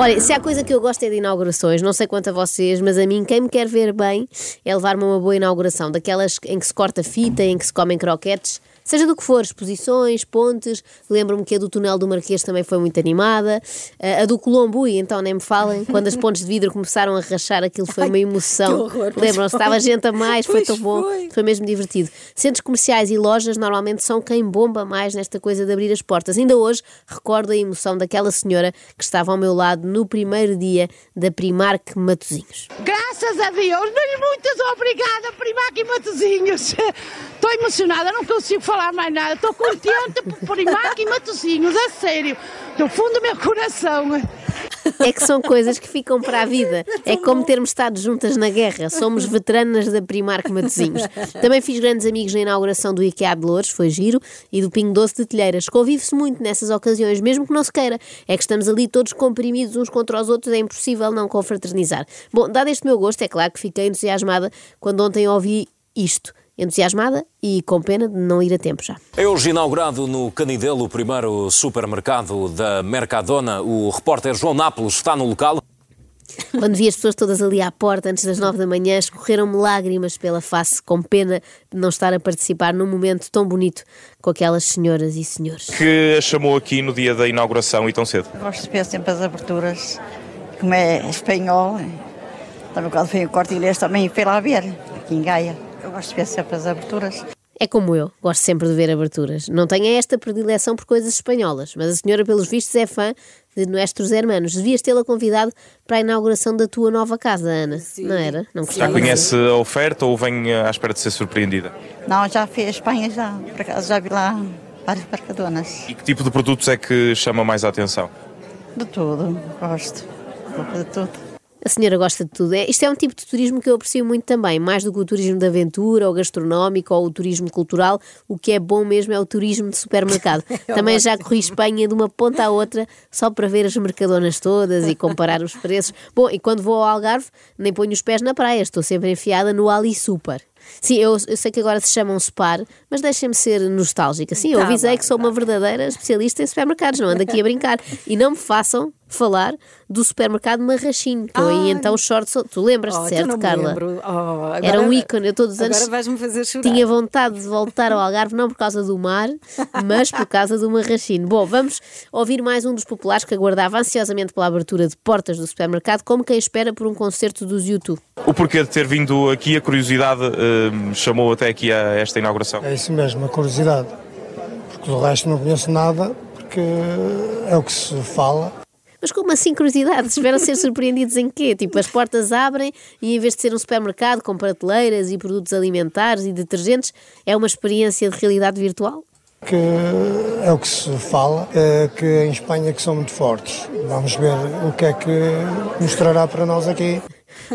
Olha, se há coisa que eu gosto é de inaugurações, não sei quanto a vocês, mas a mim, quem me quer ver bem é levar-me uma boa inauguração, daquelas em que se corta fita, em que se comem croquetes. Seja do que for, exposições, pontes. Lembro-me que a do Túnel do Marquês também foi muito animada. A do Colombo, e então nem me falem, quando as pontes de vidro começaram a rachar, aquilo foi uma emoção. Lembram-se, estava gente a mais, foi tão bom, foi. foi mesmo divertido. Centros comerciais e lojas normalmente são quem bomba mais nesta coisa de abrir as portas. Ainda hoje recordo a emoção daquela senhora que estava ao meu lado no primeiro dia da Primark Matozinhos. Graças a Deus, mas muitas obrigada, Primark e Matozinhos. Estou emocionada, não consigo falar mais nada. Estou contente por Primark e Matozinhos, a sério. Do fundo do meu coração. É que são coisas que ficam para a vida. É como termos estado juntas na guerra. Somos veteranas da Primark Matozinhos. Também fiz grandes amigos na inauguração do IKEA de Lourdes, foi giro, e do Pingo Doce de Telheiras. Convive-se muito nessas ocasiões, mesmo que não se queira. É que estamos ali todos comprimidos uns contra os outros, é impossível não confraternizar. Bom, dado este meu gosto, é claro que fiquei entusiasmada quando ontem ouvi isto entusiasmada e com pena de não ir a tempo já. É hoje inaugurado no Canidelo o primeiro supermercado da Mercadona. O repórter João Nápoles está no local. Quando vi as pessoas todas ali à porta antes das nove da manhã, escorreram-me lágrimas pela face, com pena de não estar a participar num momento tão bonito com aquelas senhoras e senhores. Que a chamou aqui no dia da inauguração e tão cedo? Gosto de ver sempre as aberturas, como é espanhol. Também quando foi o Corte Inglês também fui lá ver, aqui em Gaia. Eu gosto de ver sempre as aberturas. É como eu, gosto sempre de ver aberturas. Não tenho esta predileção por coisas espanholas, mas a senhora, pelos vistos, é fã de Nuestros Hermanos. Devias tê-la convidado para a inauguração da tua nova casa, Ana. Sim. Não era? Não já conhece a oferta ou vem à espera de ser surpreendida? Não, já fui a Espanha, já. Por acaso já vi lá várias mercadonas. E que tipo de produtos é que chama mais a atenção? De tudo, gosto. De tudo. A senhora gosta de tudo. É, isto é um tipo de turismo que eu aprecio muito também, mais do que o turismo de aventura, ou gastronómico, ou o turismo cultural. O que é bom mesmo é o turismo de supermercado. também já corri Espanha de uma ponta à outra só para ver as mercadonas todas e comparar os preços. Bom, e quando vou ao Algarve, nem ponho os pés na praia, estou sempre enfiada no Ali Super. Sim, eu, eu, sei que agora se chamam SPAR, mas deixem-me ser nostálgica. Sim, eu tá avisei que sou tá uma verdadeira especialista em supermercados, não ando aqui a brincar. E não me façam falar do supermercado Marrachinho, que eu aí então shorts. Tu lembras de oh, certo, Carla? Oh, agora, Era um ícone, eu todos os anos fazer chorar. tinha vontade de voltar ao Algarve, não por causa do mar, mas por causa do Marrachinho. Bom, vamos ouvir mais um dos populares que aguardava ansiosamente pela abertura de portas do supermercado, como quem espera por um concerto dos YouTube. O porquê de ter vindo aqui, a curiosidade uh, chamou até aqui a esta inauguração? É isso mesmo, a curiosidade. Porque do resto não conheço nada, porque é o que se fala. Mas com uma sincrosidade, esperam ser surpreendidos em quê? Tipo, as portas abrem e em vez de ser um supermercado com prateleiras e produtos alimentares e detergentes, é uma experiência de realidade virtual? Que é o que se fala, é que em Espanha que são muito fortes. Vamos ver o que é que mostrará para nós aqui.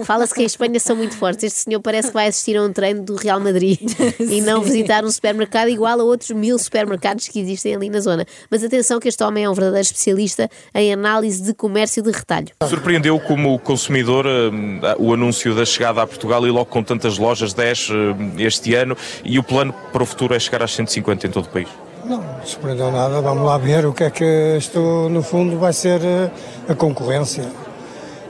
Fala-se que em Espanha são muito fortes. Este senhor parece que vai assistir a um treino do Real Madrid e não visitar um supermercado igual a outros mil supermercados que existem ali na zona. Mas atenção que este homem é um verdadeiro especialista em análise de comércio de retalho. Surpreendeu como consumidor hum, o anúncio da chegada a Portugal e logo com tantas lojas, 10 hum, este ano, e o plano para o futuro é chegar às 150 em todo o país? Não, não surpreendeu nada. Vamos lá ver o que é que isto, no fundo, vai ser eh, a concorrência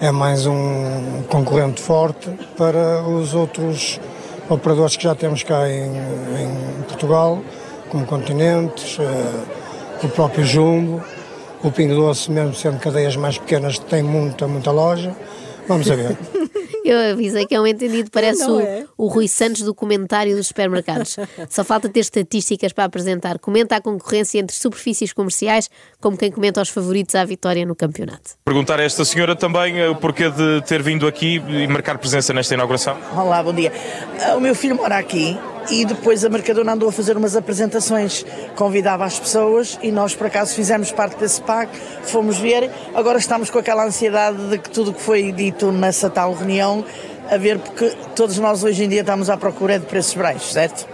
é mais um concorrente forte para os outros operadores que já temos cá em, em Portugal, como Continentes, uh, o próprio Jumbo, o Pingo Doce, mesmo sendo cadeias mais pequenas, tem muita, muita loja. Vamos a ver. Eu avisei que é um entendido, parece o, é. o Rui Santos do comentário dos supermercados. Só falta ter estatísticas para apresentar. Comenta a concorrência entre superfícies comerciais, como quem comenta os favoritos à vitória no campeonato. Perguntar a esta senhora também eh, o porquê de ter vindo aqui e marcar presença nesta inauguração. Olá, bom dia. Ah, o meu filho mora aqui e depois a Mercadona andou a fazer umas apresentações, convidava as pessoas e nós por acaso fizemos parte desse pack, fomos ver, agora estamos com aquela ansiedade de que tudo o que foi dito nessa tal reunião, a ver porque todos nós hoje em dia estamos à procura de preços baixos, certo?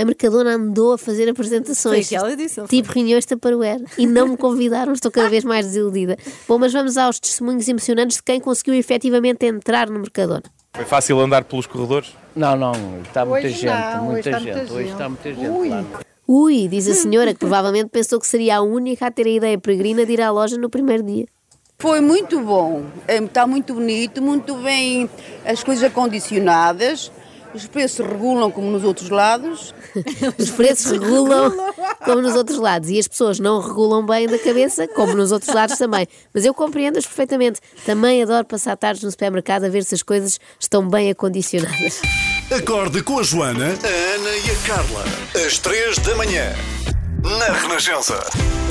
a Mercadona andou a fazer apresentações. Foi que ela disse. Tipo reuniões de Tupperware. E não me convidaram, estou cada vez mais desiludida. Bom, mas vamos aos testemunhos emocionantes de quem conseguiu efetivamente entrar no Mercadona. Foi fácil andar pelos corredores? Não, não, está muita hoje gente, não, muita, hoje gente. Muita hoje está muita gente. Ui. Claro. Ui, diz a senhora que provavelmente pensou que seria a única a ter a ideia peregrina de ir à loja no primeiro dia. Foi muito bom, está muito bonito, muito bem as coisas acondicionadas. Os preços regulam como nos outros lados. Os preços regulam como nos outros lados. E as pessoas não regulam bem da cabeça, como nos outros lados também. Mas eu compreendo-as perfeitamente. Também adoro passar tardes no supermercado a ver se as coisas estão bem acondicionadas. Acorde com a Joana, a Ana e a Carla. Às três da manhã. Na Renascença.